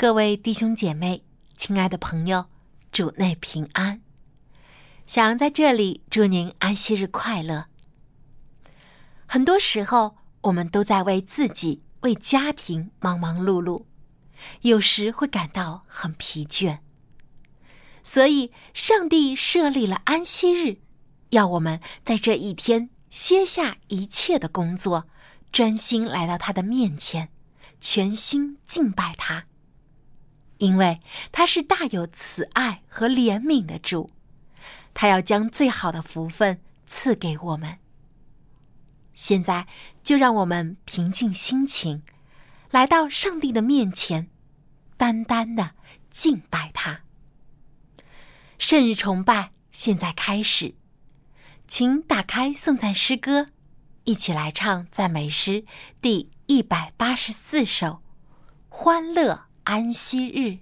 各位弟兄姐妹，亲爱的朋友，主内平安。想在这里祝您安息日快乐。很多时候，我们都在为自己、为家庭忙忙碌碌，有时会感到很疲倦。所以，上帝设立了安息日，要我们在这一天歇下一切的工作，专心来到他的面前，全心敬拜他。因为他是大有慈爱和怜悯的主，他要将最好的福分赐给我们。现在就让我们平静心情，来到上帝的面前，单单的敬拜他。圣日崇拜现在开始，请打开颂赞诗歌，一起来唱赞美诗第一百八十四首《欢乐》。安息日。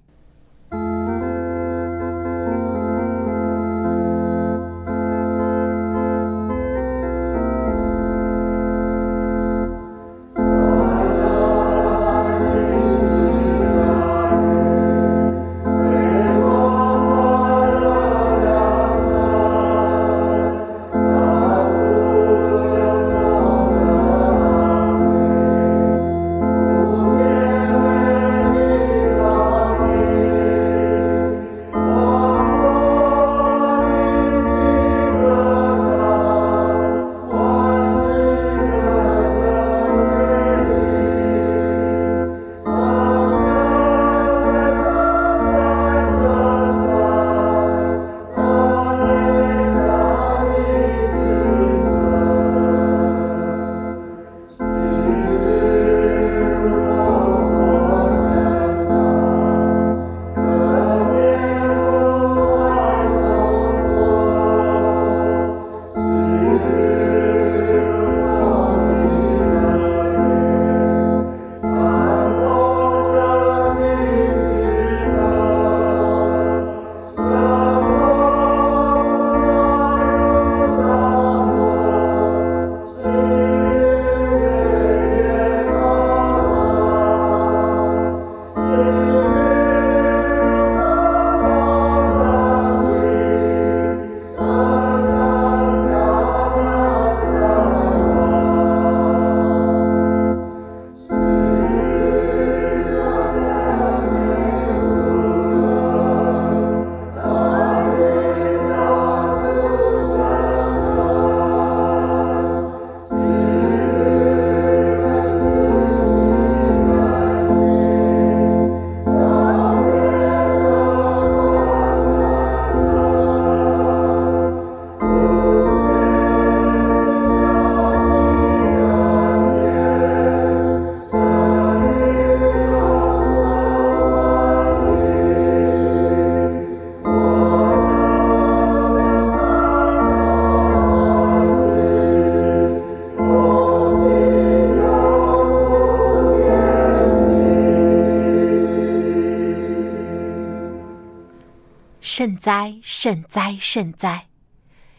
圣哉，圣哉，圣哉！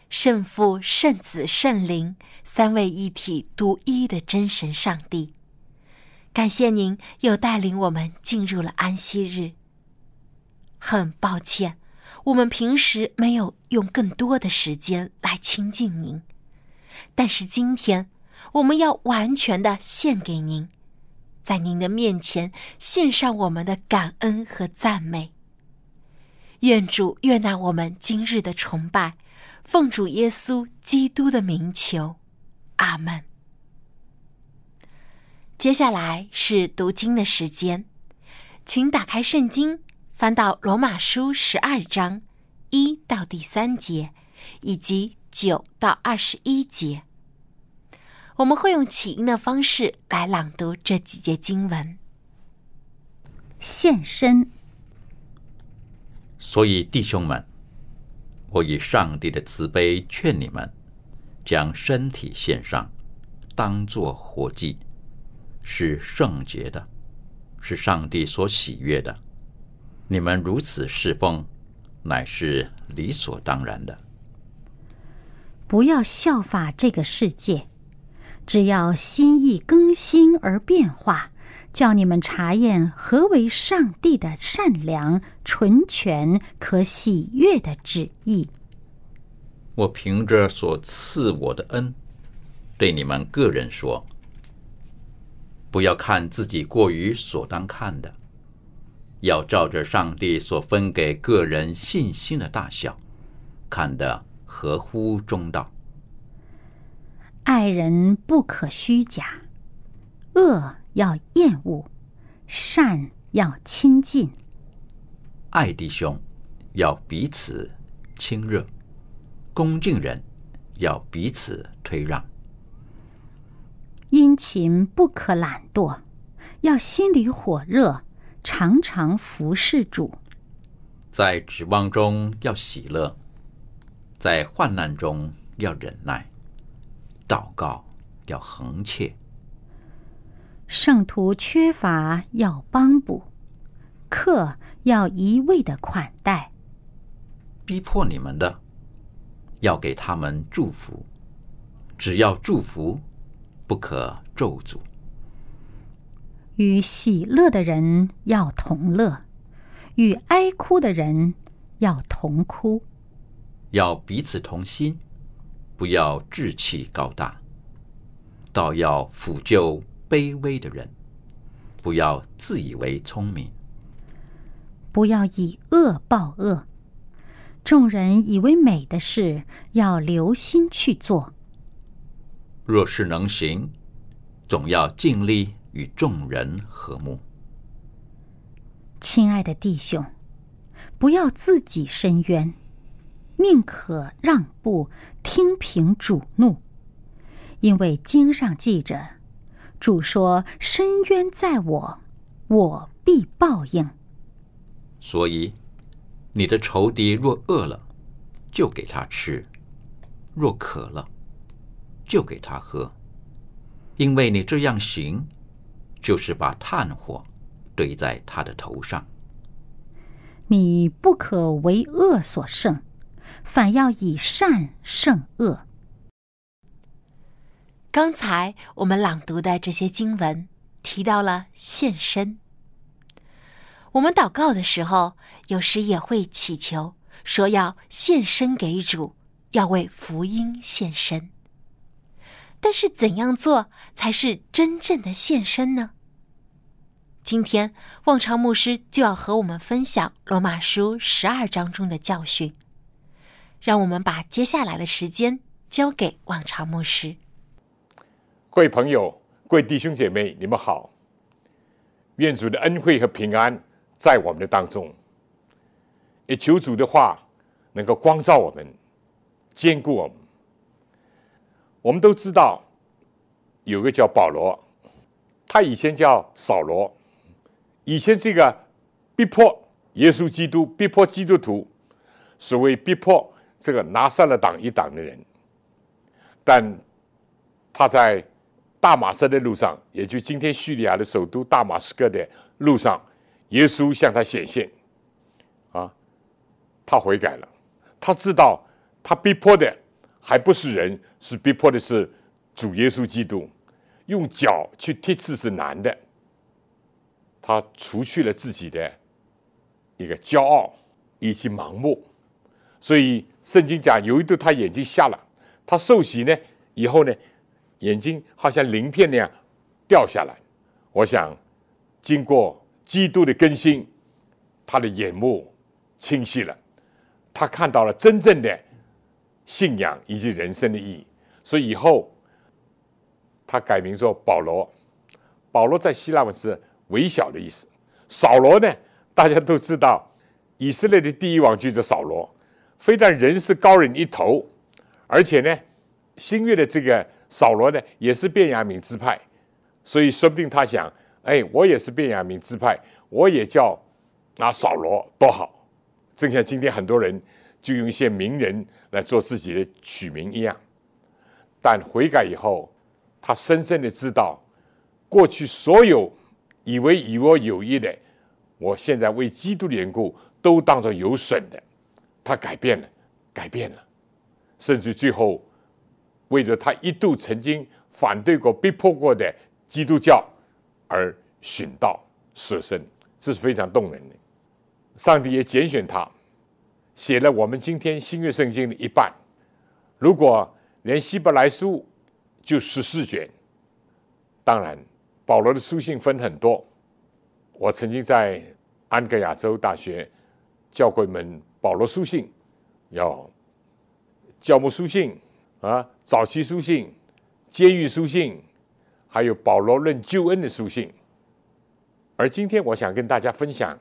圣父、圣子、圣灵三位一体、独一的真神上帝，感谢您又带领我们进入了安息日。很抱歉，我们平时没有用更多的时间来亲近您，但是今天我们要完全的献给您，在您的面前献上我们的感恩和赞美。愿主悦纳我们今日的崇拜，奉主耶稣基督的名求，阿门。接下来是读经的时间，请打开圣经，翻到罗马书十二章一到第三节，以及九到二十一节。我们会用起音的方式来朗读这几节经文。献身，所以弟兄们，我以上帝的慈悲劝你们，将身体献上，当作活祭，是圣洁的，是上帝所喜悦的。你们如此侍奉，乃是理所当然的。不要效法这个世界，只要心意更新而变化，叫你们查验何为上帝的善良、纯全、可喜悦的旨意。我凭着所赐我的恩，对你们个人说：不要看自己过于所当看的，要照着上帝所分给个人信心的大小，看得合乎中道。爱人不可虚假，恶要厌恶，善要亲近。爱弟兄要彼此亲热，恭敬人要彼此推让。殷勤不可懒惰，要心里火热，常常服侍主。在指望中要喜乐，在患难中要忍耐，祷告要恒切。圣徒缺乏要帮补，客要一味的款待。逼迫你们的，要给他们祝福，只要祝福，不可咒诅。与喜乐的人要同乐，与哀哭的人要同哭。要彼此同心，不要志气高大，倒要抚救卑微的人，不要自以为聪明。不要以恶报恶。众人以为美的事，要留心去做。若是能行，总要尽力与众人和睦。亲爱的弟兄，不要自己伸冤，宁可让步，听凭主怒。因为经上记着，主说：“深渊在我，我必报应。”所以，你的仇敌若饿了，就给他吃；若渴了，就给他喝。因为你这样行，就是把炭火堆在他的头上。你不可为恶所胜，反要以善胜恶。刚才我们朗读的这些经文提到了献身。我们祷告的时候，有时也会祈求说要献身给主，要为福音献身。但是怎样做才是真正的献身呢？今天望潮牧师就要和我们分享罗马书十二章中的教训。让我们把接下来的时间交给望潮牧师。各位朋友、各位弟兄姐妹，你们好！愿主的恩惠和平安在我们的当中，也求主的话能够光照我们、坚固我们。我们都知道，有个叫保罗，他以前叫扫罗，以前是一个逼迫耶稣基督、逼迫基督徒，所谓逼迫这个拿撒勒党一党的人，但他在大马士的路上，也就今天叙利亚的首都大马士革的路上，耶稣向他显现，啊，他悔改了，他知道他逼迫的还不是人，是逼迫的是主耶稣基督，用脚去踢刺是难的，他除去了自己的一个骄傲以及盲目，所以圣经讲有一度他眼睛瞎了，他受洗呢以后呢。眼睛好像鳞片那样掉下来，我想经过基督的更新，他的眼目清晰了，他看到了真正的信仰以及人生的意义，所以以后他改名做保罗。保罗在希腊文是微小的意思。扫罗呢，大家都知道，以色列的第一王就叫扫罗，非但人是高人一头，而且呢，新月的这个。扫罗呢也是便雅悯支派，所以说不定他想，哎，我也是便雅悯支派，我也叫啊扫罗多好，正像今天很多人就用一些名人来做自己的取名一样。但悔改以后，他深深的知道，过去所有以为与我有益的，我现在为基督的缘故都当作有损的。他改变了，改变了，甚至最后为着他一度曾经反对过、逼迫过的基督教而殉道舍身，这是非常动人的。上帝也拣选他，写了我们今天新约圣经的一半。如果连希伯来书就十四卷，当然保罗的书信分很多。我曾经在安格亚州大学教过一门保罗书信，要教牧书信啊，早期书信、监狱书信，还有保罗论救恩的书信。而今天我想跟大家分享，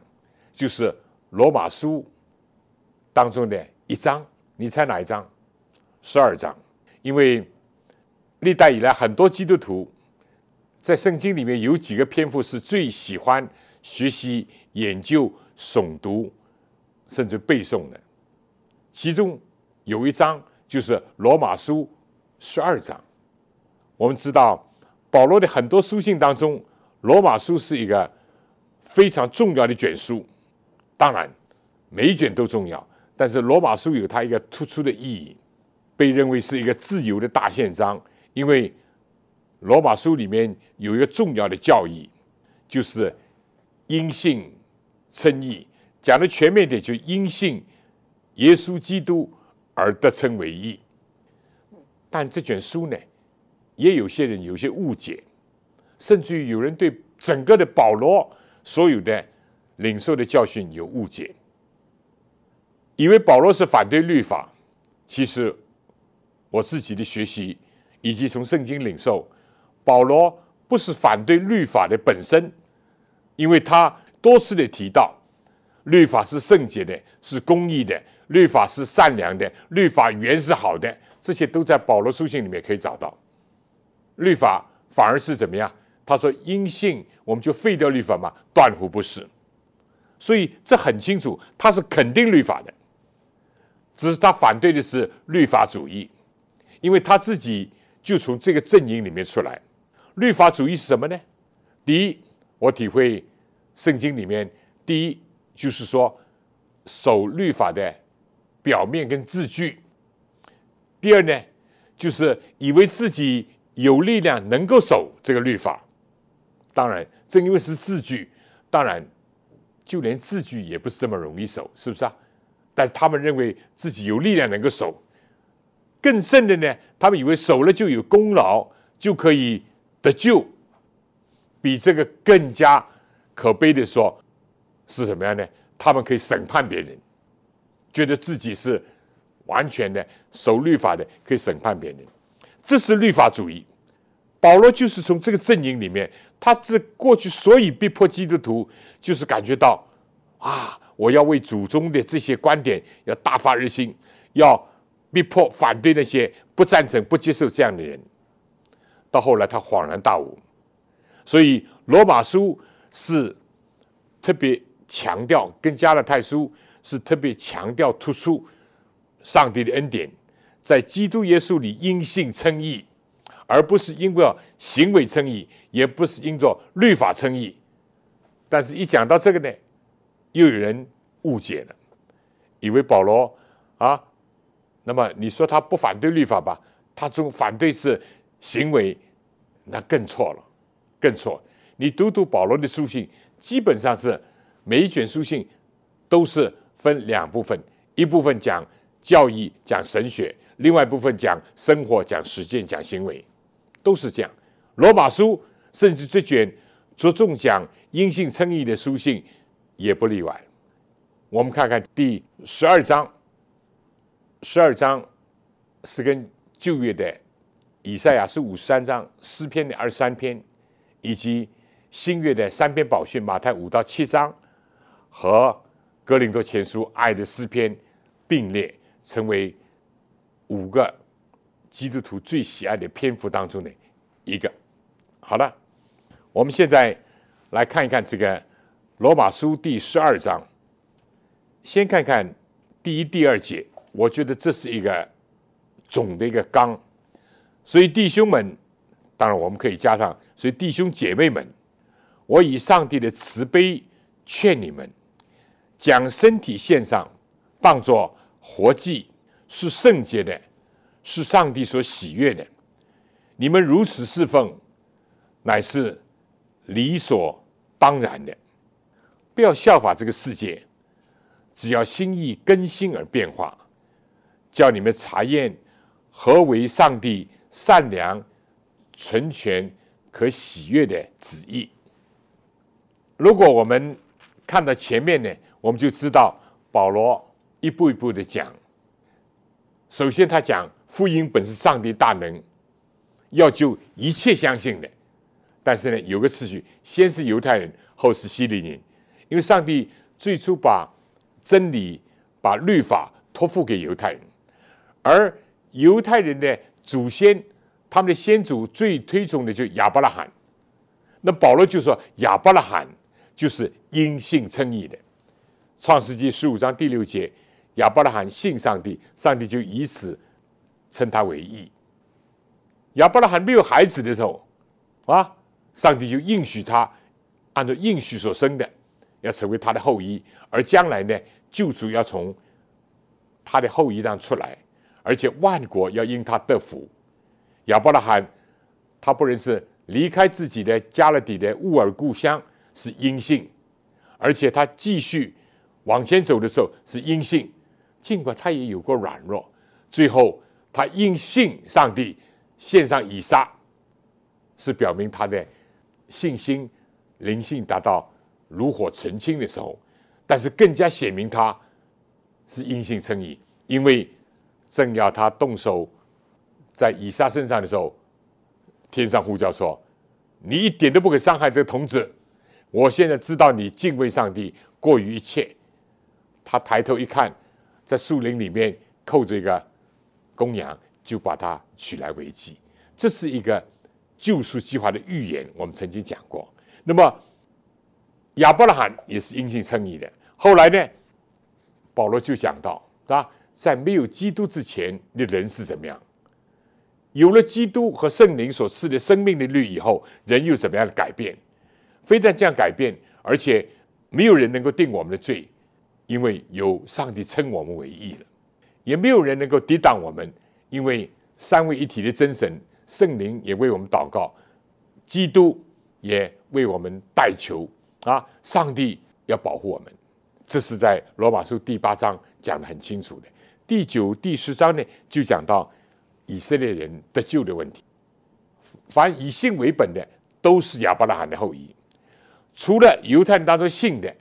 就是罗马书当中的一章，你猜哪一章？十二章。因为历代以来，很多基督徒在圣经里面有几个篇幅是最喜欢学习、研究、诵读，甚至背诵的。其中有一章就是罗马书十二章。我们知道，保罗的很多书信当中，罗马书是一个非常重要的卷书。当然，每一卷都重要，但是罗马书有它一个突出的意义。被认为是一个自由的大宪章，因为罗马书里面有一个重要的教义，就是因信称义。讲的全面点，就因信耶稣基督而得称为义。但这卷书呢，也有些人有些误解，甚至于有人对整个的保罗所有的领受的教训有误解，以为保罗是反对律法，其实。我自己的学习，以及从圣经领受，保罗不是反对律法的本身，因为他多次的提到，律法是圣洁的，是公义的，律法是善良的，律法原是好的，这些都在保罗书信里面可以找到。律法反而是怎么样？他说因信我们就废掉律法嘛？断乎不是。所以这很清楚，他是肯定律法的，只是他反对的是律法主义。因为他自己就从这个阵营里面出来，律法主义是什么呢？第一，我体会圣经里面，第一就是说守律法的表面跟字句；第二呢，就是以为自己有力量能够守这个律法。当然，正因为是字句，当然就连字句也不是这么容易守，是不是啊？但他们认为自己有力量能够守。更甚的呢，他们以为守了就有功劳，就可以得救。比这个更加可悲的说，是什么样呢？他们可以审判别人，觉得自己是完全的守律法的，可以审判别人。这是律法主义。保罗就是从这个阵营里面，他这过去所以逼迫基督徒，就是感觉到啊，我要为祖宗的这些观点要大发热心，要。逼迫反对那些不赞成、不接受这样的人，到后来他恍然大悟，所以罗马书是特别强调，跟加勒泰书是特别强调突出上帝的恩典，在基督耶稣里因信称义，而不是因为行为称义，也不是因着律法称义。但是，一讲到这个呢，又有人误解了，以为保罗啊。那么你说他不反对律法吧？他这种反对是行为，那更错了，更错。你读读保罗的书信，基本上是每一卷书信都是分两部分，一部分讲教义、讲神学，另外一部分讲生活、讲实践、讲行为，都是这样。罗马书甚至这卷着重讲因信称义的书信也不例外。我们看看第十二章。十二章是跟旧约的以赛亚是五十三章，诗篇的二十三篇，以及新约的三篇宝训马太五到七章和格林多前书爱的诗篇并列，成为五个基督徒最喜爱的篇幅当中的一个。好了，我们现在来看一看这个罗马书第十二章。先看看第一、第二节，我觉得这是一个总的一个纲。所以弟兄们，当然我们可以加上，所以弟兄姐妹们，我以上帝的慈悲劝你们，将身体献上，当作活祭。是圣洁的，是上帝所喜悦的。你们如此侍奉，乃是理所当然的。不要效法这个世界，只要心意更新而变化，叫你们查验何为上帝善良、纯全、可喜悦的旨意。如果我们看到前面呢，我们就知道保罗一步一步的讲。首先，他讲福音本是上帝大能，要救一切相信的。但是呢，有个次序，先是犹太人，后是希利人。因为上帝最初把真理、把律法托付给犹太人，而犹太人的祖先，他们的先祖最推崇的就亚伯拉罕。那保罗就说，亚伯拉罕就是因信称义的。创世纪十五章第六节。亚伯拉罕信上帝，上帝就以此称他为义。亚伯拉罕没有孩子的时候，啊，上帝就应许他，按照应许所生的，要成为他的后裔，而将来呢，救主要从他的后裔上出来，而且万国要因他得福。亚伯拉罕他不能是离开自己的加勒底的乌尔故乡是阴性，而且他继续往前走的时候是阴性。尽管他也有过软弱，最后他因信上帝献上以撒，是表明他的信心灵性达到炉火纯青的时候。但是更加显明他是因信称义，因为正要他动手在以撒身上的时候，天上呼叫说：“你一点都不可伤害这个童子。我现在知道你敬畏上帝过于一切。”他抬头一看。在树林里面扣着一个公羊，就把它取来为祭。这是一个救赎计划的预言，我们曾经讲过。那么亚伯拉罕也是因信称义的。后来呢，保罗就讲到，是吧？在没有基督之前的人是怎么样？有了基督和圣灵所赐的生命的律以后，人又怎么样的改变？非但这样改变，而且没有人能够定我们的罪。因为有上帝称我们为义了，也没有人能够抵挡我们，因为三位一体的真神圣灵也为我们祷告，基督也为我们代求啊！上帝要保护我们，这是在罗马书第八章讲的很清楚的。第九、第十章呢，就讲到以色列人得救的问题。凡以信为本的，都是亚伯拉罕的后裔，除了犹太人当中信的。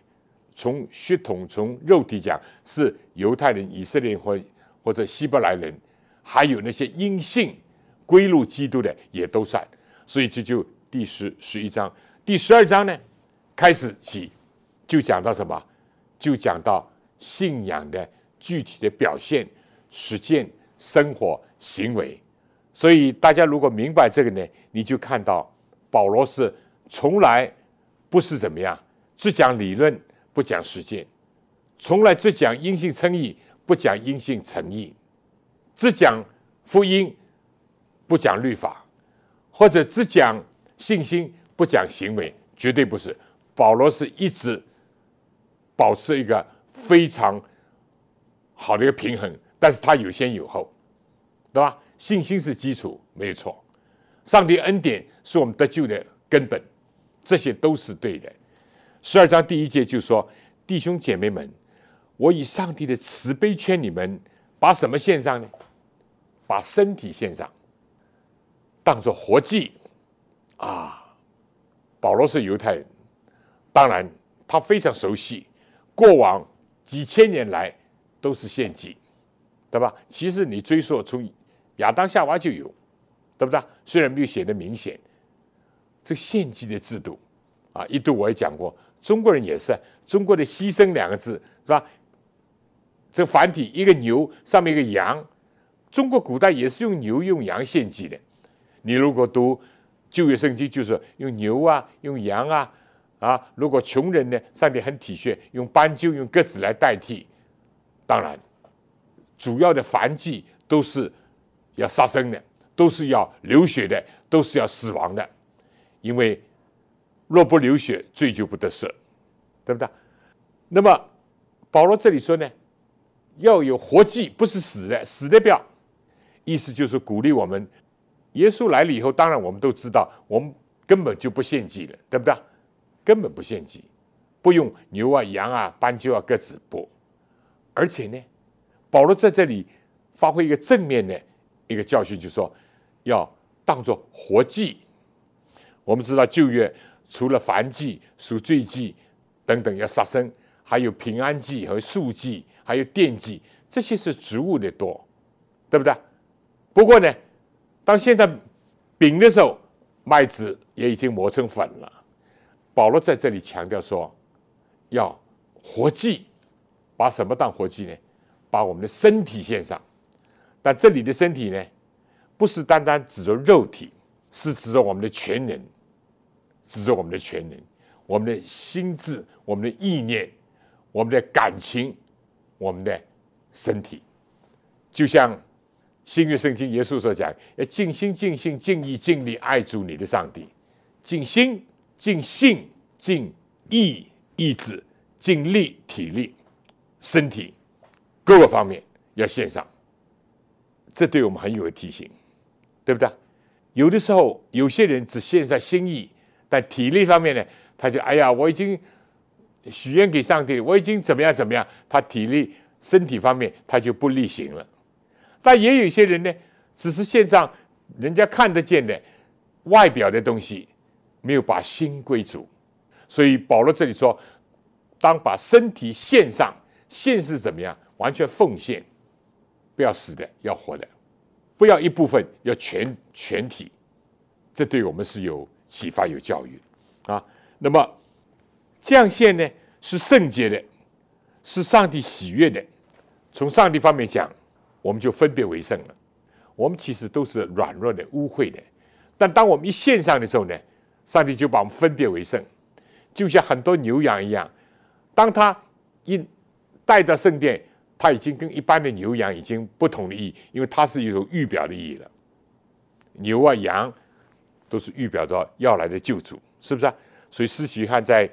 从血统、从肉体讲，是犹太人、以色列或或者希伯来人，还有那些因信归入基督的，也都算。所以这就第十十一章、第十二章呢，开始起就讲到什么？就讲到信仰的具体的表现、实践、生活、行为。所以大家如果明白这个呢，你就看到保罗是从来不是怎么样，只讲理论。不讲实践，从来只讲因信称义，不讲因信诚义；只讲福音，不讲律法，或者只讲信心，不讲行为，绝对不是。保罗是一直保持一个非常好的一个平衡，但是他有先有后，对吧？信心是基础，没有错。上帝恩典是我们得救的根本，这些都是对的。十二章第一节就说：“弟兄姐妹们，我以上帝的慈悲劝你们，把什么献上呢？把身体献上，当做活祭。”啊，保罗是犹太人，当然他非常熟悉过往几千年来都是献祭，对吧？其实你追溯从亚当夏娃就有，对不对？虽然没有写的明显，这献祭的制度啊，一度我也讲过。中国人也是，中国的“牺牲”两个字是吧？这繁体一个牛上面一个羊，中国古代也是用牛用羊献祭的。你如果读旧约圣经，就是用牛啊，用羊啊，啊，如果穷人呢，上帝很体恤，用斑鸠、用鸽子来代替。当然，主要的燔祭都是要杀生的，都是要流血的，都是要死亡的，因为若不流血，罪就不得赦，对不对？那么保罗这里说呢，要有活祭，不是死的，死的不要。意思就是鼓励我们。耶稣来了以后，当然我们都知道，我们根本就不献祭了，对不对？根本不献祭，不用牛啊、羊啊、斑鸠啊、鸽子不。而且呢，保罗在这里发挥一个正面的一个教训，就是说要当做活祭。我们知道旧约除了凡祭、赎罪祭等等要杀生，还有平安祭和素祭，还有奠祭，这些是植物的多，对不对？不过呢。当现在饼的时候，麦子也已经磨成粉了。保罗在这里强调说，要活祭，把什么当活祭呢？把我们的身体献上。但这里的身体呢，不是单单指着肉体，是指着我们的全人，指着我们的全能，我们的心智、我们的意念、我们的感情、我们的身体，就像。新约圣经耶稣所讲，要尽心、尽性、尽意、尽力爱主你的上帝，尽心、尽性、尽意、意志、尽力、体力、身体各个方面要献上。这对我们很有提醒，对不对？有的时候有些人只献上心意，但体力方面呢，他就哎呀，我已经许愿给上帝，我已经怎么样怎么样，他体力、身体方面他就不力行了。但也有些人呢，只是献上人家看得见的外表的东西，没有把心归主。所以保罗这里说，当把身体献上，献是怎么样？完全奉献，不要死的，要活的，不要一部分，要全全体。这对我们是有启发、有教育啊。那么降献呢，是圣洁的，是上帝喜悦的。从上帝方面讲。我们就分别为圣了。我们其实都是软弱的、污秽的，但当我们一献上的时候呢，上帝就把我们分别为圣，就像很多牛羊一样。当他一带到圣殿，他已经跟一般的牛羊已经不同的意义，因为它是一种预表的意义了。牛啊、羊都是预表着要来的救主，是不是啊？所以施洗约翰在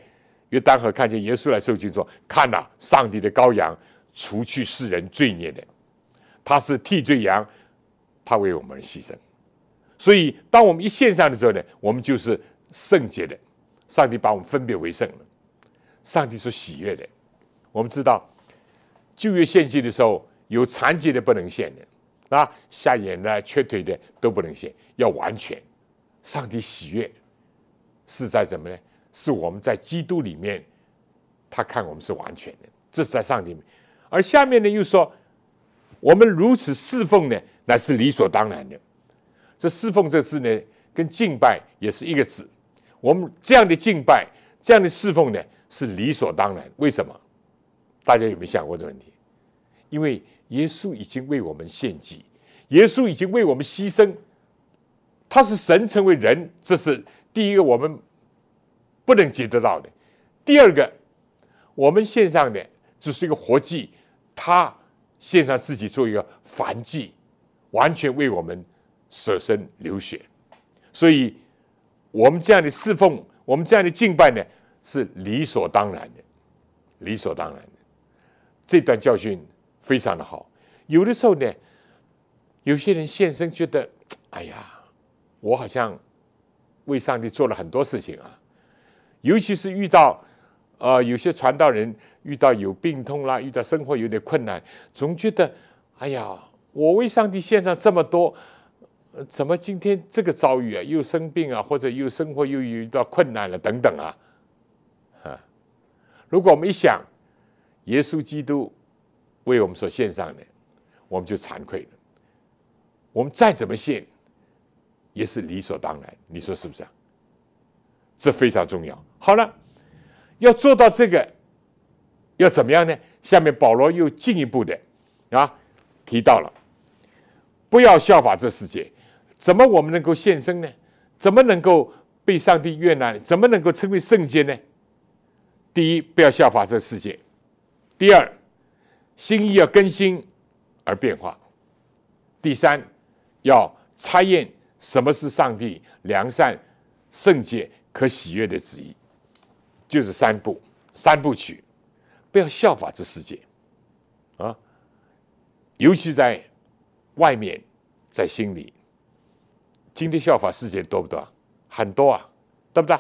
约旦河看见耶稣来受惊，说：“看呐，上帝的羔羊，除去世人罪孽的。”他是替罪羊，他为我们牺牲，所以当我们一献上的时候呢，我们就是圣洁的。上帝把我们分别为圣了，上帝是喜悦的。我们知道旧约献祭的时候，有残疾的不能献的，啊，瞎眼的、缺腿的都不能献，要完全。上帝喜悦是在怎么呢？是我们在基督里面，他看我们是完全的，这是在上帝。而下面呢又说。我们如此侍奉呢，乃是理所当然的。这侍奉这字呢，跟敬拜也是一个字。我们这样的敬拜，这样的侍奉呢，是理所当然。为什么？大家有没有想过这个问题？因为耶稣已经为我们献祭，耶稣已经为我们牺牲。他是神成为人，这是第一个我们不能接得到的。第二个，我们献上的只是一个活祭，他。献上自己做一个燔祭，完全为我们舍身流血，所以我们这样的侍奉，我们这样的敬拜呢，是理所当然的，理所当然的。这段教训非常的好。有的时候呢，有些人献身觉得，哎呀，我好像为上帝做了很多事情啊，尤其是遇到。呃，有些传道人遇到有病痛啦，遇到生活有点困难，总觉得，哎呀，我为上帝献上这么多，怎么今天这个遭遇啊，又生病啊，或者又生活又遇到困难了等等啊，啊，如果我们一想，耶稣基督为我们所献上的，我们就惭愧了。我们再怎么献，也是理所当然，你说是不是啊？这非常重要。好了。要做到这个，要怎么样呢？下面保罗又进一步的啊提到了，不要效法这世界。怎么我们能够献身呢？怎么能够被上帝悦纳？怎么能够成为圣洁呢？第一，不要效法这世界；第二，心意要更新而变化；第三，要查验什么是上帝良善、圣洁、可喜悦的旨意。就是三部三部曲，不要效法这世界啊！尤其在外面，在心里。今天效法世界多不多？很多啊，对不对？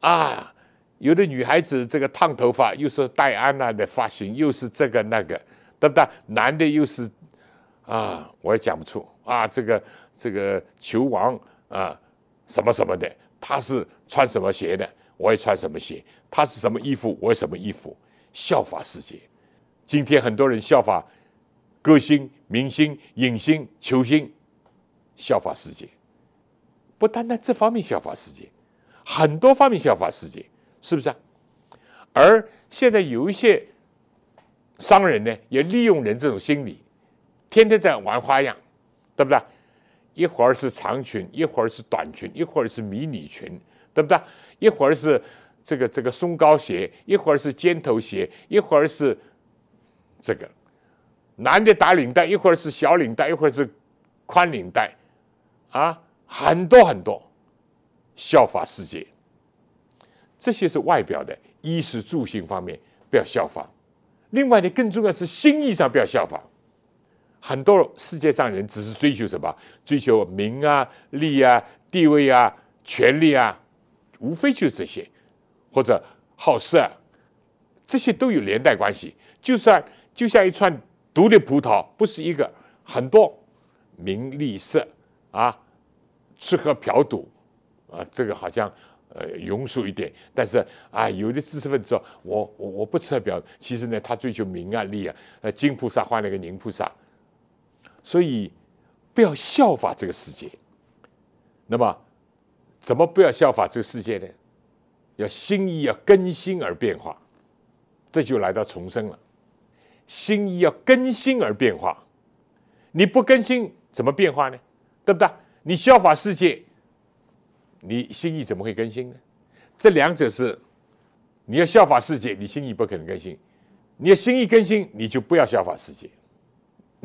啊，有的女孩子这个烫头发，又是戴安娜的发型，又是这个那个，对不对？男的又是啊，我也讲不出啊，这个这个球王啊，什么什么的，他是穿什么鞋的？我也穿什么鞋？他是什么衣服？我什么衣服？效法世界。今天很多人效法歌星、明星、影星、球星。效法世界，不单单这方面效法世界，很多方面效法世界，是不是啊？而现在有一些商人呢，也利用人这种心理，天天在玩花样，对不对？一会儿是长裙，一会儿是短裙，一会儿是迷你裙，对不对？一会儿是这个这个松糕鞋，一会儿是尖头鞋，一会儿是这个男的打领带，一会儿是小领带，一会儿是宽领带。啊，很多很多，效法世界。这些是外表的，衣食住行方面不要效仿。另外呢，更重要是心意上不要效仿。很多世界上人只是追求什么？追求名啊、利啊、地位啊、权力啊，无非就是这些，或者好色，这些都有连带关系。就算就像一串毒的葡萄，不是一个，很多名利色啊。吃喝嫖赌，啊，这个好像呃庸俗一点，但是啊，有的知识分子说，我我我不吃喝嫖，其实呢，他追求名啊利啊，呃，金菩萨换了个银菩萨，所以不要效法这个世界。那么，怎么不要效法这个世界呢？要心意要更新而变化，这就来到重生了。心意要更新而变化，你不更新怎么变化呢？对不对？你效法世界，你心意怎么会更新呢？这两者是，你要效法世界，你心意不可能更新；你要心意更新，你就不要效法世界。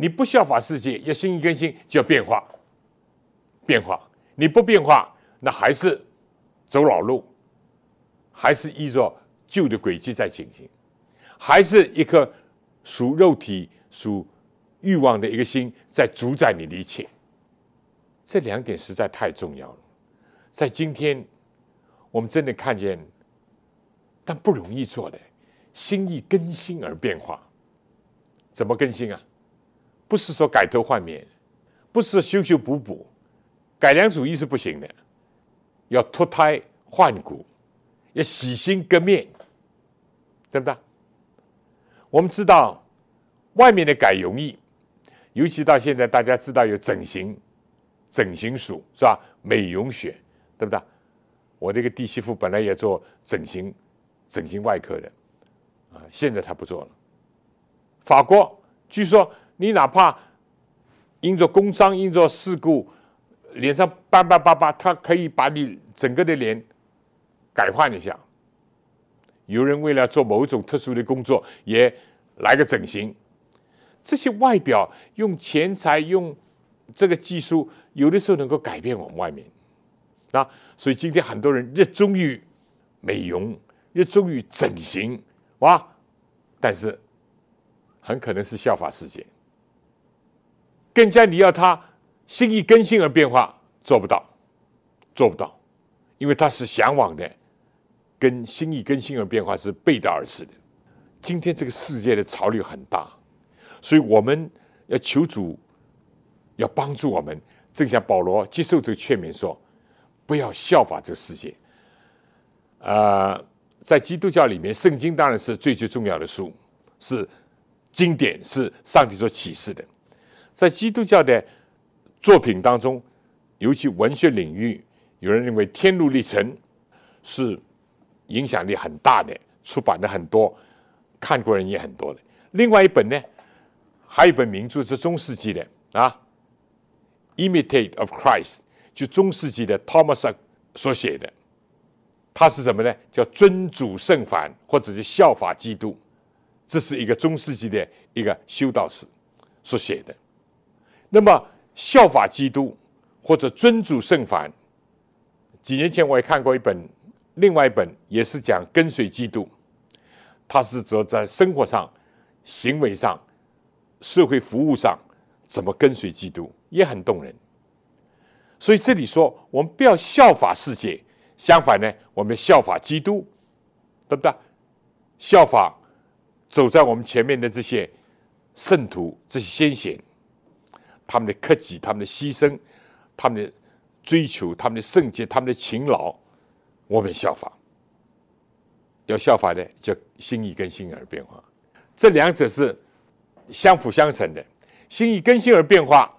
你不效法世界，要心意更新，就要变化。变化，你不变化，那还是走老路，还是依着旧的轨迹在进行，还是一颗属肉体、属欲望的一个心在主宰你的一切。这两点实在太重要了，在今天，我们真的看见，但不容易做的，心意更新而变化，怎么更新啊？不是说改头换面，不是修修补补，改良主义是不行的，要脱胎换骨，要洗心革面，对不对？我们知道，外面的改容易，尤其到现在，大家知道有整形。整形术是吧？美容学，对不对？我这个弟媳妇本来也做整形，整形外科的，啊，现在她不做了。法国据说，你哪怕因着工伤、因着事故，脸上斑斑巴巴，他可以把你整个的脸改换一下。有人为了做某种特殊的工作，也来个整形。这些外表用钱财、用这个技术。有的时候能够改变我们外面，啊，所以今天很多人热衷于美容，热衷于整形，哇，但是很可能是效法世界。更加你要他心意更新而变化，做不到，做不到，因为他是向往的，跟心意更新而变化是背道而驰的。今天这个世界的潮流很大，所以我们要求主，要帮助我们。正像保罗接受这个劝勉说：“不要效法这个世界。”呃，在基督教里面，圣经当然是最最重要的书，是经典，是上帝所启示的。在基督教的作品当中，尤其文学领域，有人认为《天路历程》是影响力很大的，出版的很多，看过人也很多的。另外一本呢，还有一本名著是中世纪的啊。imitate of Christ，就中世纪的 Thomas 所写的，他是什么呢？叫尊主圣凡，或者是效法基督。这是一个中世纪的一个修道士所写的。那么效法基督或者尊主圣凡，几年前我也看过一本，另外一本也是讲跟随基督，他是说在生活上、行为上、社会服务上怎么跟随基督，也很动人。所以这里说，我们不要效法世界，相反呢，我们效法基督，对不对？效法。走在我们前面的这些圣徒、这些先贤，他们的克己、他们的牺牲、他们的追求、他们的圣洁、他们的勤劳，我们效法。要效法的，叫心意跟心而变化，这两者是相辅相成的。心意更新而变化，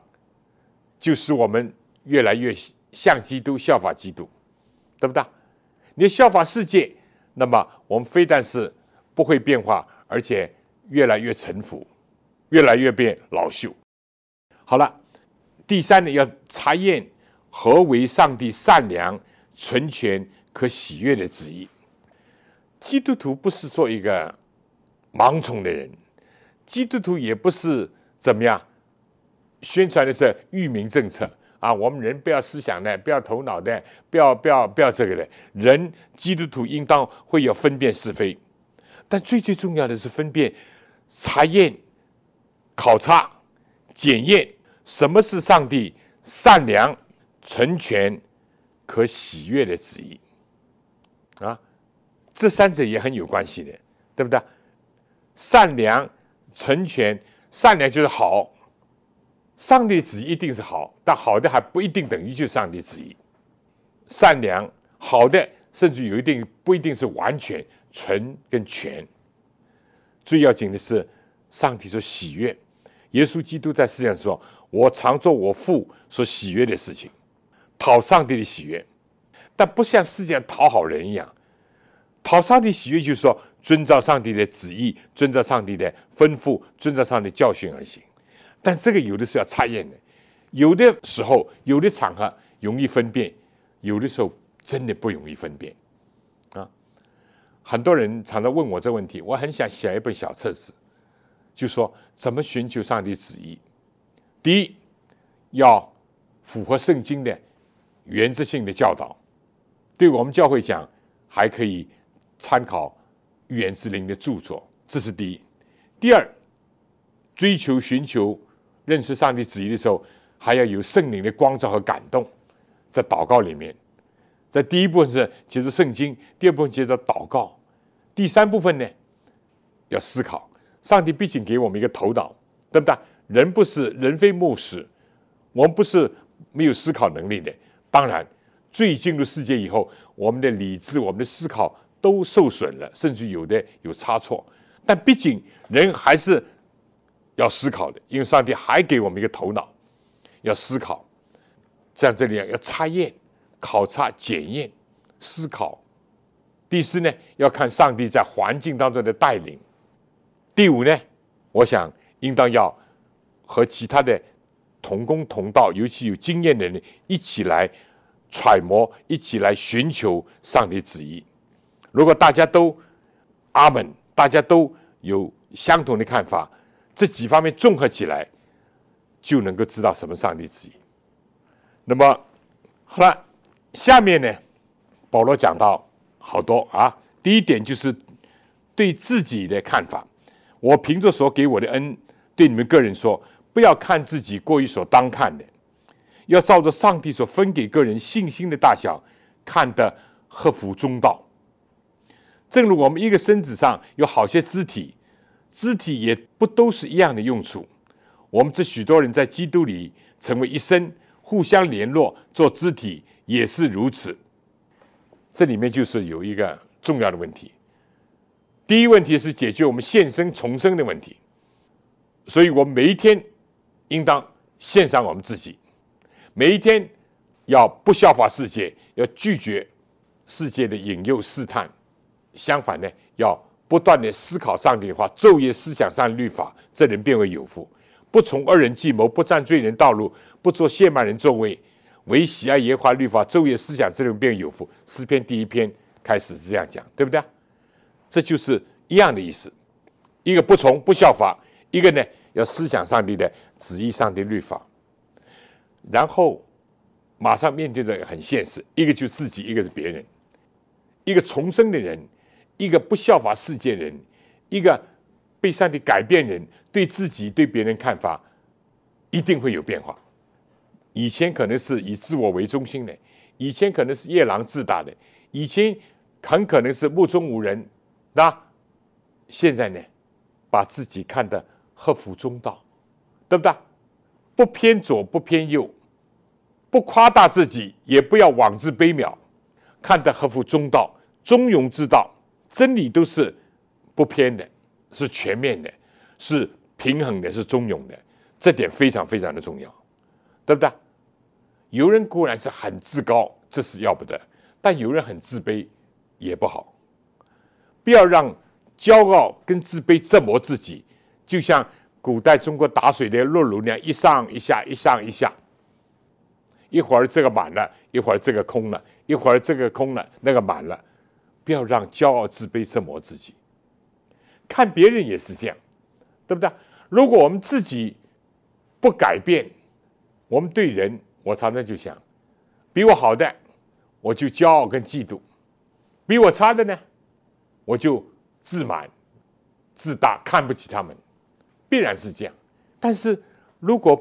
就是我们越来越像基督、效法基督，对不对？你效法世界，那么我们非但是不会变化。而且越来越沉浮，越来越变老朽。好了，第三呢，要查验何为上帝善良、纯全、可喜悦的旨意。基督徒不是做一个盲从的人，基督徒也不是怎么样宣传的是愚民政策啊。我们人不要思想的，不要头脑的，不要不要不要这个的。人基督徒应当会有分辨是非。但最最重要的是分辨、查验、考察、检验，什么是上帝善良、纯全、可喜悦的旨意啊？这三者也很有关系的，对不对？善良、纯全，善良就是好，上帝旨意一定是好，但好的还不一定等于就是上帝旨意。善良、好的，甚至有一定不一定是完全。纯跟全，最要紧的是，上帝说喜悦。耶稣基督在世上说：“我常做我父所喜悦的事情，讨上帝的喜悦。”但不像世界上讨好人一样，讨上帝喜悦就是说遵照上帝的旨意，遵照上帝的吩咐，遵照上帝教训而行。但这个有的是要查验的，有的时候有的场合容易分辨，有的时候真的不容易分辨。啊很多人常常问我这问题，我很想写一本小册子，就说怎么寻求上帝旨意。第一，要符合圣经的原则性的教导，对我们教会讲，还可以参考预言之灵的著作，这是第一。第二，追求寻求认识上帝旨意的时候，还要有圣灵的光照和感动，在祷告里面。在第一部分是接着圣经，第二部分接着祷告，第三部分呢要思考。上帝毕竟给我们一个头脑，对不对？人不是人非木石，我们不是没有思考能力的。当然，最进入世界以后，我们的理智、我们的思考都受损了，甚至有的有差错。但毕竟人还是要思考的，因为上帝还给我们一个头脑，要思考。像这里要查验。考察、检验、思考。第四呢，要看上帝在环境当中的带领。第五呢，我想应当要和其他的同工同道，尤其有经验的人一起来揣摩，一起来寻求上帝旨意。如果大家都阿门，大家都有相同的看法，这几方面综合起来，就能够知道什么上帝旨意。那么，好了。下面呢，保罗讲到好多啊。第一点就是对自己的看法。我凭着所给我的恩，对你们个人说，不要看自己过于所当看的，要照着上帝所分给个人信心的大小，看得合乎中道。正如我们一个身子上有好些肢体，肢体也不都是一样的用处。我们这许多人在基督里成为一身，互相联络，做肢体。也是如此，这里面就是有一个重要的问题。第一问题是解决我们现生重生的问题，所以我每一天应当献上我们自己，每一天要不效法世界，要拒绝世界的引诱试探，相反呢，要不断的思考上帝的话，昼夜思想上律法，这人变为有福。不从恶人计谋，不占罪人道路，不做亵慢人座位，唯喜爱耶和华律法，昼夜思想，这人便有福。诗篇第一篇开始是这样讲，对不对？这就是一样的意思。一个不从不效法，一个呢要思想上帝的旨意、上帝律法，然后马上面对着很现实，一个就自己，一个是别人。一个重生的人，一个不效法世界人，一个被上帝改变人，对自己对别人看法一定会有变化。以前可能是以自我为中心的，以前可能是夜郎自大的，以前很可能是目中无人，那现在呢，把自己看得合乎中道，对不对？不偏左，不偏右，不夸大自己，也不要妄自卑渺。看得合乎中道、中庸之道，真理都是不偏的，是全面的，是平衡的，是中庸的，这点非常非常的重要，对不对？有人固然是很自高，这是要不得；但有人很自卑，也不好。不要让骄傲跟自卑折磨自己，就像古代中国打水的落炉那样，一上一下，一上一下，一会儿这个满了，一会儿这个空了。一会儿这个空了，那个满了，不要让骄傲自卑折磨自己。看别人也是这样，对不对？如果我们自己不改变，我们对人，我常常就想，比我好的，我就骄傲跟嫉妒；比我差的呢，我就自满、自大，看不起他们，必然是这样。但是如果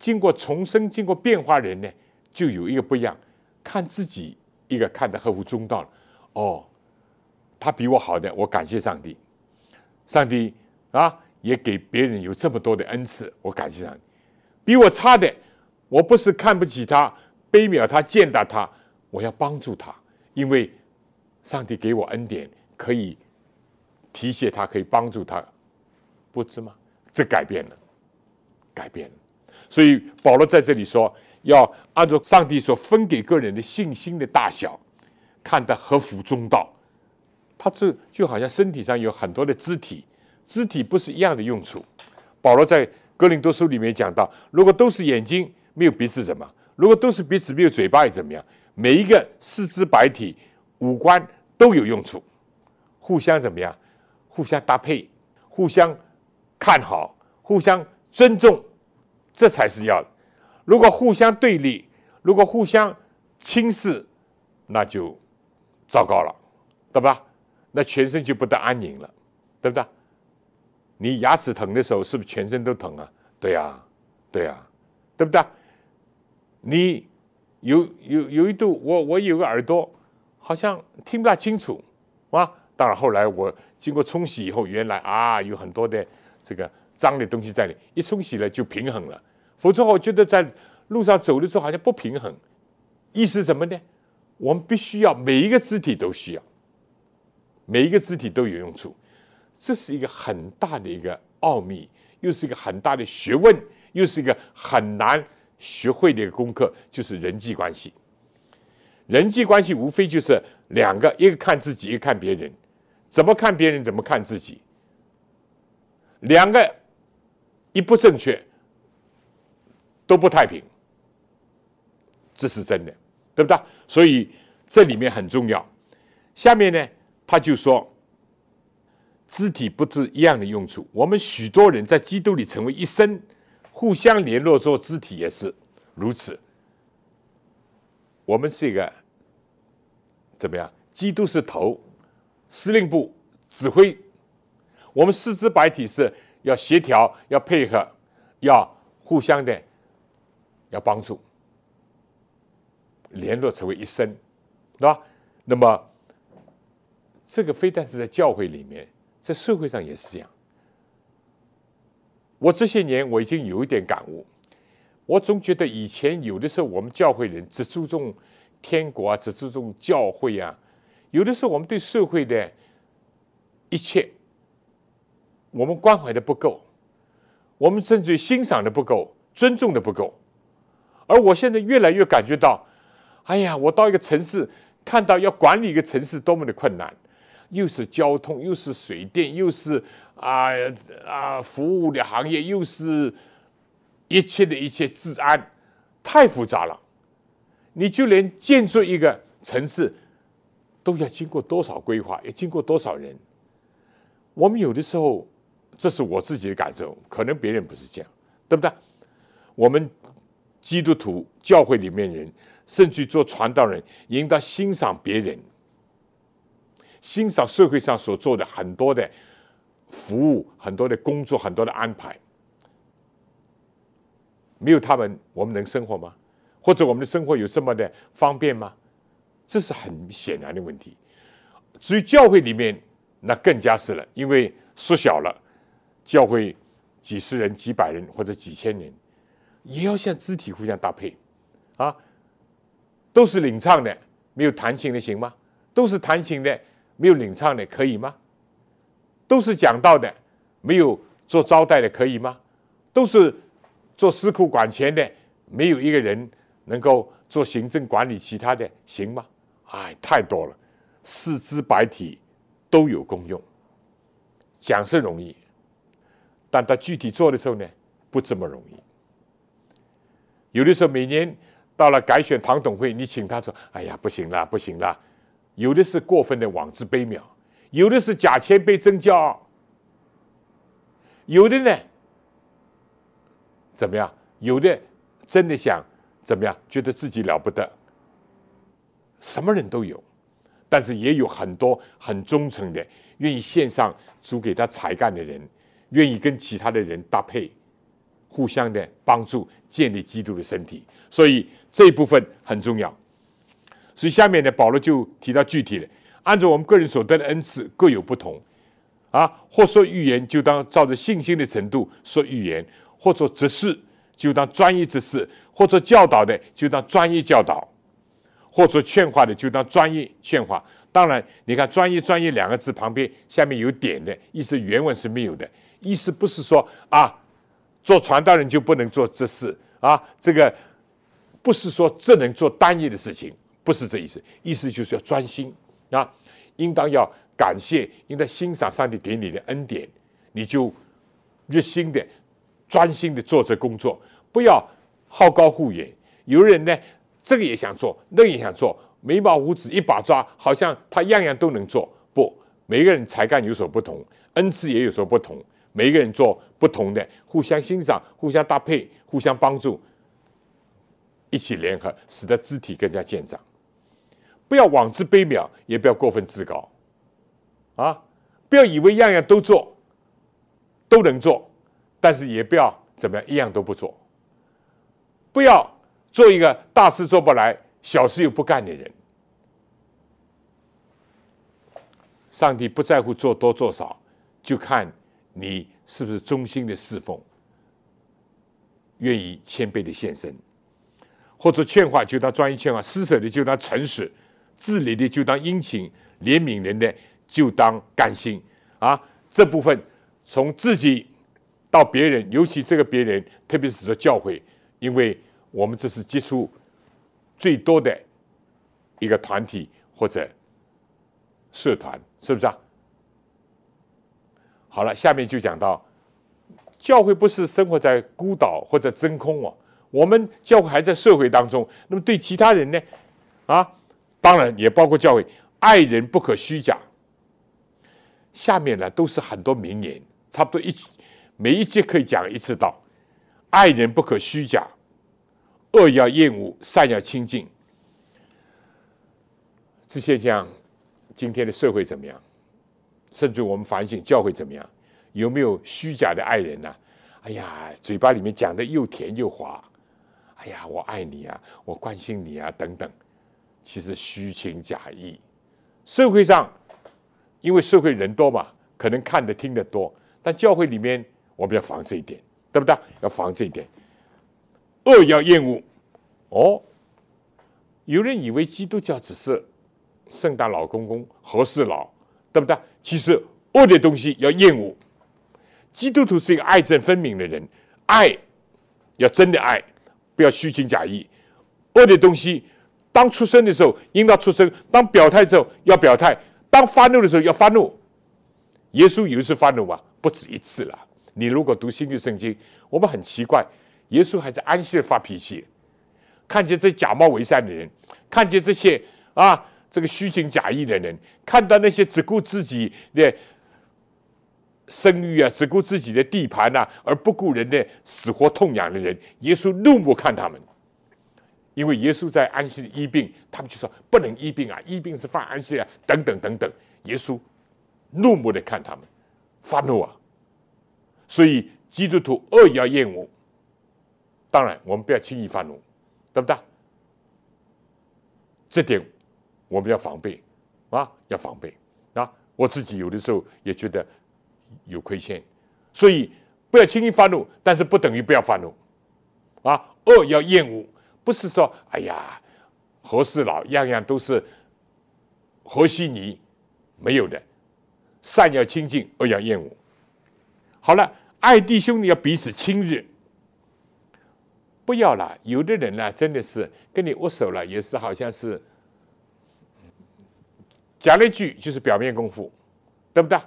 经过重生、经过变化，人呢，就有一个不一样。看自己一个看得合乎中道了，哦，他比我好的，我感谢上帝。上帝啊，也给别人有这么多的恩赐，我感谢上帝。比我差的，我不是看不起他、卑渺他、践踏他，我要帮助他，因为上帝给我恩典，可以提携他，可以帮助他，不知吗？这改变了，改变了。所以保罗在这里说。要按照上帝所分给个人的信心的大小，看得合乎中道。他这就好像身体上有很多的肢体，肢体不是一样的用处。保罗在哥林多书里面讲到，如果都是眼睛，没有鼻子怎么？如果都是鼻子，没有嘴巴又怎么样？每一个四肢百体五官都有用处，互相怎么样？互相搭配，互相看好，互相尊重，这才是要的。如果互相对立，如果互相轻视，那就糟糕了，对吧？那全身就不得安宁了，对不对？你牙齿疼的时候，是不是全身都疼啊？对呀，对呀，对不对？你有有有一度，我我有个耳朵好像听不大清楚啊。当然后来我经过冲洗以后，原来啊有很多的这个脏的东西在里，一冲洗了就平衡了。否则，我觉得在路上走的时候好像不平衡。意思什么呢？我们必须要每一个肢体都需要，每一个肢体都有用处。这是一个很大的一个奥秘，又是一个很大的学问，又是一个很难学会的一个功课，就是人际关系。人际关系无非就是两个，一个看自己，一个看别人。怎么看别人，怎么看自己？两个一不正确。都不太平，这是真的，对不对？所以这里面很重要。下面呢，他就说，肢体不是一样的用处。我们许多人在基督里成为一生，互相联络做肢体也是如此。我们是一个怎么样？基督是头，司令部指挥，我们四肢百体是要协调、要配合、要互相的。要帮助联络成为一生，对吧？那么这个非但是在教会里面，在社会上也是这样。我这些年我已经有一点感悟，我总觉得以前有的时候我们教会人只注重天国啊，只注重教会啊，有的时候我们对社会的一切，我们关怀的不够，我们甚至于欣赏的不够，尊重的不够。而我现在越来越感觉到，哎呀，我到一个城市，看到要管理一个城市多么的困难，又是交通，又是水电，又是啊啊服务的行业，又是一切的一切治安太复杂了。你就连建筑一个城市，都要经过多少规划，要经过多少人？我们有的时候，这是我自己的感受，可能别人不是这样，对不对？我们基督徒教会里面人，甚至做传道人，应当欣赏别人，欣赏社会上所做的很多的服务、很多的工作、很多的安排。没有他们，我们能生活吗？或者我们的生活有这么的方便吗？这是很显然的问题。至于教会里面，那更加是了，因为缩小了，教会几十人、几百人或者几千人，也要像肢体互相搭配啊。都是领唱的，没有弹琴的行吗？都是弹琴的，没有领唱的可以吗？都是讲道的，没有做招待的可以吗？都是做司库管钱的，没有一个人。能够做行政管理，其他的行吗？哎，太多了，四肢百体都有功用。讲是容易，但他具体做的时候呢，不这么容易。有的时候每年到了改选唐董会，你请他说：“哎呀，不行了，不行了。”有的是过分的妄自卑渺，有的是假谦卑真骄傲，有的呢，怎么样？有的真的想。怎么样？觉得自己了不得，什么人都有，但是也有很多很忠诚的，愿意献上主给他才干的人，愿意跟其他的人搭配，互相的帮助，建立基督的身体。所以这一部分很重要。所以下面呢，保罗就提到具体的，按照我们个人所得的恩赐各有不同，啊，或说预言，就当照着信心的程度说预言；或者指示，就当专业之事。或者教导的就当专业教导，或者劝化的就当专业劝化。当然，你看“专业”“专业”两个字旁边下面有点的意思，原文是没有的。意思不是说啊，做传道人就不能做这事啊，这个不是说只能做单一的事情，不是这意思。意思就是要专心啊，应当要感谢，应当欣赏上帝给你的恩典，你就热心的、专心的做这工作，不要。好高骛远，有人呢，这个也想做，那个也想做，眉毛胡子一把抓，好像他样样都能做。不，每个人才干有所不同，恩赐也有所不同，每一个人做不同的，互相欣赏，互相搭配，互相帮助，一起联合，使得肢体更加健长。不要妄自卑渺，也不要过分自高，啊，不要以为样样都做，都能做，但是也不要怎么样，一样都不做。不要做一个大事做不来、小事又不干的人。上帝不在乎做多做少，就看你是不是忠心的侍奉，愿意谦卑的献身，或者劝化就当专一劝化，施舍的就当诚实，治理的就当殷勤，怜悯人的就当甘心。啊，这部分从自己到别人，尤其这个别人，特别是说教会，因为。我们这是接触最多的一个团体或者社团，是不是啊？好了，下面就讲到教会不是生活在孤岛或者真空哦，我们教会还在社会当中。那么对其他人呢？啊，当然也包括教会，爱人不可虚假。下面呢都是很多名言，差不多一每一节可以讲一次到，爱人不可虚假。恶要厌恶，善要亲近。这现象，今天的社会怎么样？甚至我们反省教会怎么样？有没有虚假的爱人呢？哎呀，嘴巴里面讲的又甜又滑。哎呀，我爱你啊，我关心你啊，等等。其实虚情假意。社会上，因为社会人多嘛，可能看得听得多。但教会里面，我们要防这一点，对不对？要防这一点。恶要厌恶，哦，有人以为基督教只是圣诞老公公、和事佬，对不对？其实恶的东西要厌恶。基督徒是一个爱憎分明的人，爱要真的爱，不要虚情假意。恶的东西，当出生的时候应当出生，当表态的时候要表态，当发怒的时候要发怒。耶稣有一次发怒吧？不止一次了。你如果读新约圣经，我们很奇怪。耶稣还在安息日发脾气，看见这假冒伪善的人，看见这些啊这个虚情假意的人，看到那些只顾自己的声誉啊，只顾自己的地盘呐，而不顾人的死活痛痒的人，耶稣怒目看他们。因为耶稣在安息的医病，他们就说不能医病啊，医病是犯安息啊，等等等等。耶稣怒目的看他们，发怒啊！所以基督徒恶要厌恶。当然，我们不要轻易发怒，对不对？这点我们要防备啊，要防备啊！我自己有的时候也觉得有亏欠，所以不要轻易发怒，但是不等于不要发怒啊！恶要厌恶。不是说，哎呀，和事佬样样都是和稀泥，没有的。善要亲近，恶要厌恶。好了，爱弟兄你要彼此亲热，不要了。有的人呢，真的是跟你握手了，也是好像是讲了一句就是表面功夫，对不对？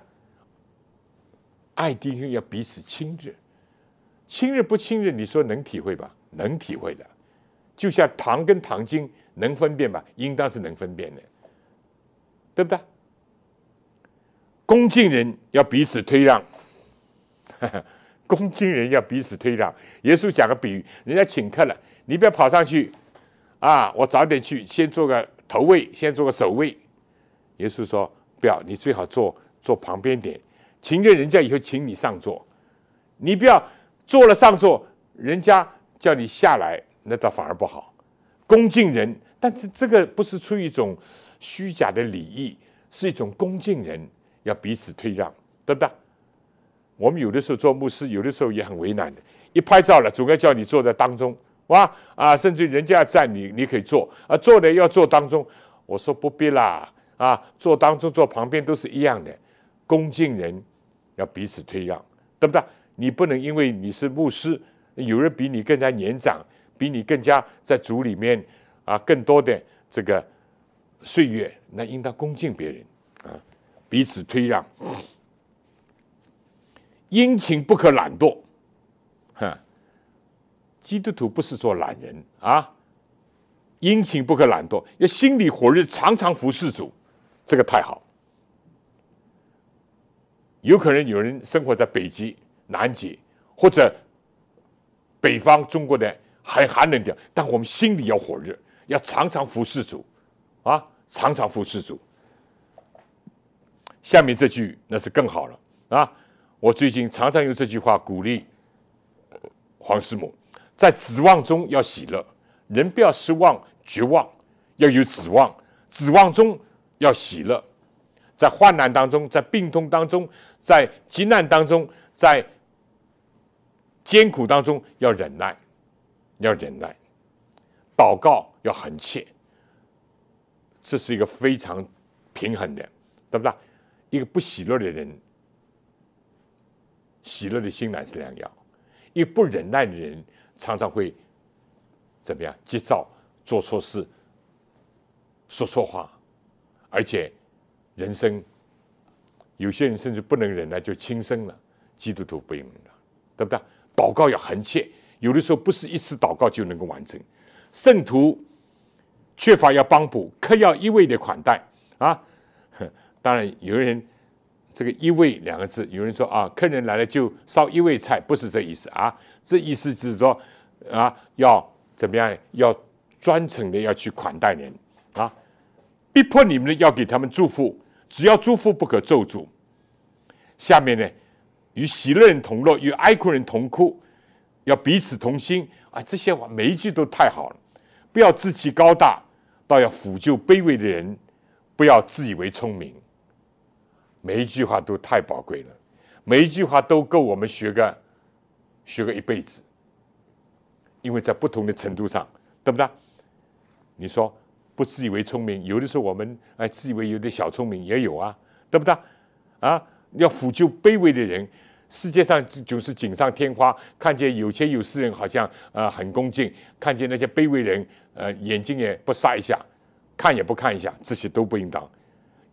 爱弟兄要彼此亲热，亲热不亲热，你说能体会吧？能体会的。就像糖跟糖精能分辨吧？应当是能分辨的，对不对？恭敬人要彼此推让，恭敬人要彼此推让。耶稣讲个比喻，人家请客了，你不要跑上去啊！我早点去，先做个头位，先做个首位。耶稣说：不要，你最好坐坐旁边点，请愿人家以后请你上座，你不要坐了上座，人家叫你下来。那倒反而不好，恭敬人，但是这个不是出于一种虚假的礼仪，是一种恭敬人，要彼此退让，对不对？我们有的时候做牧师，有的时候也很为难的。一拍照了，总该叫你坐在当中，哇啊，甚至人家要站你，你可以坐啊，坐的要坐当中。我说不必啦，啊，坐当中坐旁边都是一样的。恭敬人要彼此退让，对不对？你不能因为你是牧师，有人比你更加年长。比你更加在主里面啊，更多的这个岁月，那应当恭敬别人啊，彼此推让，殷勤不可懒惰，哈，基督徒不是做懒人啊，殷勤不可懒惰，要心里火热，常常服侍主，这个太好。有可能有人生活在北极、南极或者北方中国的。很寒冷的，但我们心里要火热，要常常服侍主，啊，常常服侍主。下面这句那是更好了啊！我最近常常用这句话鼓励黄师母，在指望中要喜乐，人不要失望绝望，要有指望，指望中要喜乐，在患难当中，在病痛当中，在急难当中，在艰苦当中要忍耐。要忍耐，祷告要很切，这是一个非常平衡的，对不对？一个不喜乐的人，喜乐的心乃是良药；一个不忍耐的人，常常会怎么样？急躁，做错事，说错话，而且人生有些人甚至不能忍耐就轻生了。基督徒不用了，对不对？祷告要恒切。有的时候不是一次祷告就能够完成，圣徒缺乏要帮补，客要一味的款待啊。当然，有人这个“一味”两个字，有人说啊，客人来了就烧一味菜，不是这意思啊。这意思就是说啊，要怎么样？要专程的要去款待人啊，逼迫你们的要给他们祝福，只要祝福不可咒诅。下面呢，与喜乐人同乐，与哀哭人同哭。要彼此同心啊！这些话每一句都太好了。不要志气高大，倒要抚救卑微的人；不要自以为聪明。每一句话都太宝贵了，每一句话都够我们学个学个一辈子。因为在不同的程度上，对不对？你说不自以为聪明，有的时候我们哎自以为有点小聪明也有啊，对不对？啊，要抚救卑微的人。世界上就是锦上添花，看见有钱有势人好像呃很恭敬，看见那些卑微人呃眼睛也不撒一下，看也不看一下，这些都不应当，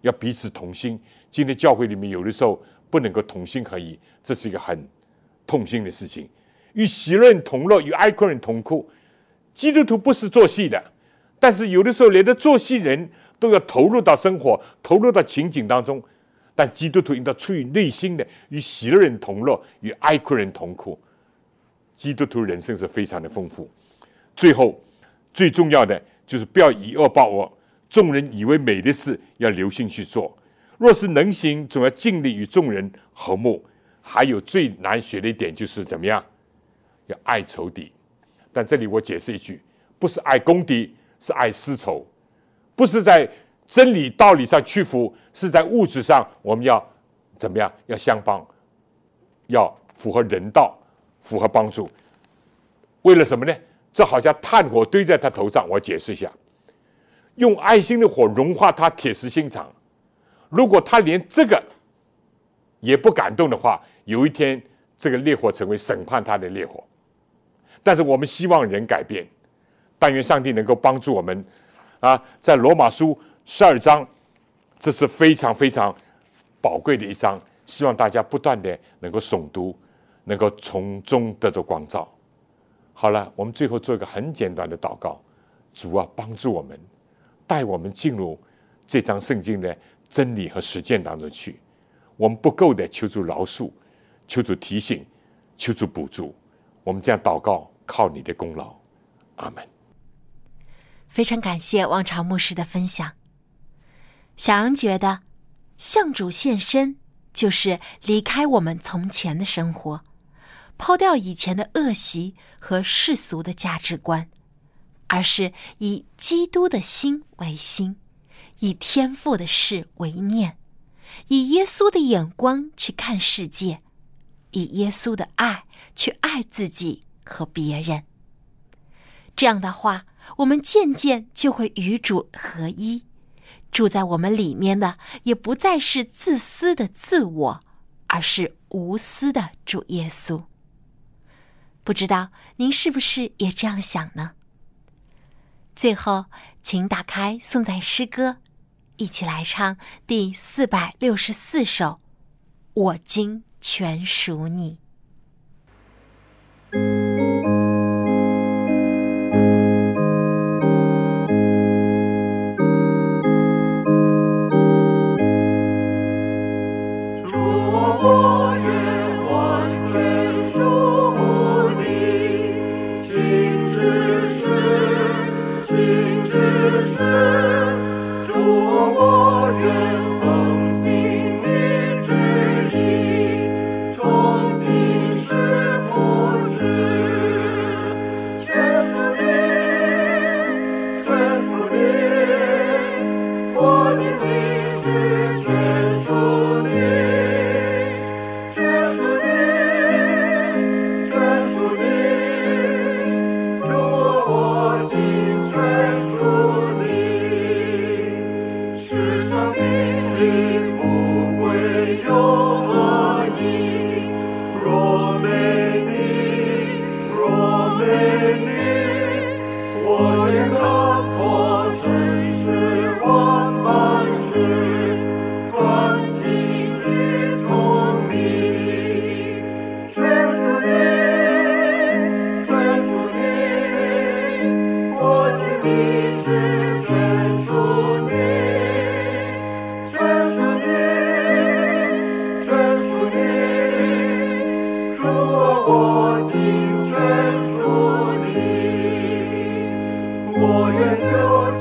要彼此同心。今天教会里面有的时候不能够同心合一，这是一个很痛心的事情。与喜乐人同乐，与哀哭人同哭。基督徒不是做戏的，但是有的时候连的做戏人都要投入到生活，投入到情景当中。但基督徒应当出于内心的与喜乐人同乐，与哀哭人同哭。基督徒人生是非常的丰富。最后，最重要的就是不要以恶报恶。众人以为美的事，要留心去做。若是能行，总要尽力与众人和睦。还有最难学的一点就是怎么样，要爱仇敌。但这里我解释一句：不是爱公敌，是爱丝绸；不是在真理道理上屈服，是在物质上我们要怎么样？要相帮，要符合人道，符合帮助。为了什么呢？这好像炭火堆在他头上。我解释一下：用爱心的火融化他铁石心肠。如果他连这个也不感动的话，有一天这个烈火成为审判他的烈火。但是我们希望人改变，但愿上帝能够帮助我们。啊，在罗马书十二章，这是非常非常宝贵的一章，希望大家不断的能够诵读，能够从中得到光照。好了，我们最后做一个很简单的祷告：主啊，帮助我们，带我们进入这张圣经的。真理和实践当中去，我们不够的，求主饶恕，求主提醒，求主补助。我们这样祷告，靠你的功劳，阿门。非常感谢王朝牧师的分享。小杨觉得，向主献身就是离开我们从前的生活，抛掉以前的恶习和世俗的价值观，而是以基督的心为心。以天赋的事为念，以耶稣的眼光去看世界，以耶稣的爱去爱自己和别人。这样的话，我们渐渐就会与主合一，住在我们里面的也不再是自私的自我，而是无私的主耶稣。不知道您是不是也这样想呢？最后，请打开宋代诗歌。一起来唱第四百六十四首《我今全属你》。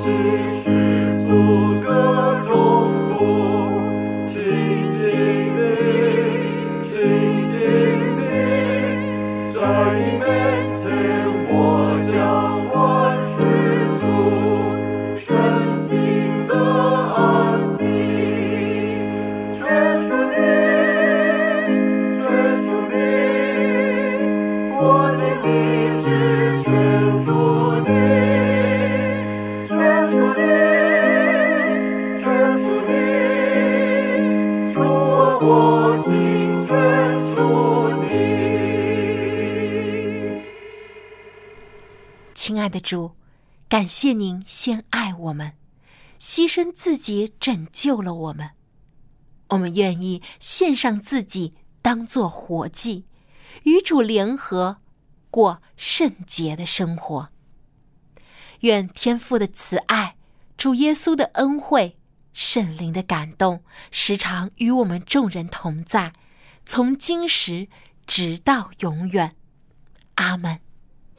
亲爱的主，感谢您先爱我们，牺牲自己拯救了我们。我们愿意献上自己，当做活祭，与主联合，过圣洁的生活。愿天父的慈爱、主耶稣的恩惠、圣灵的感动，时常与我们众人同在，从今时直到永远。阿门。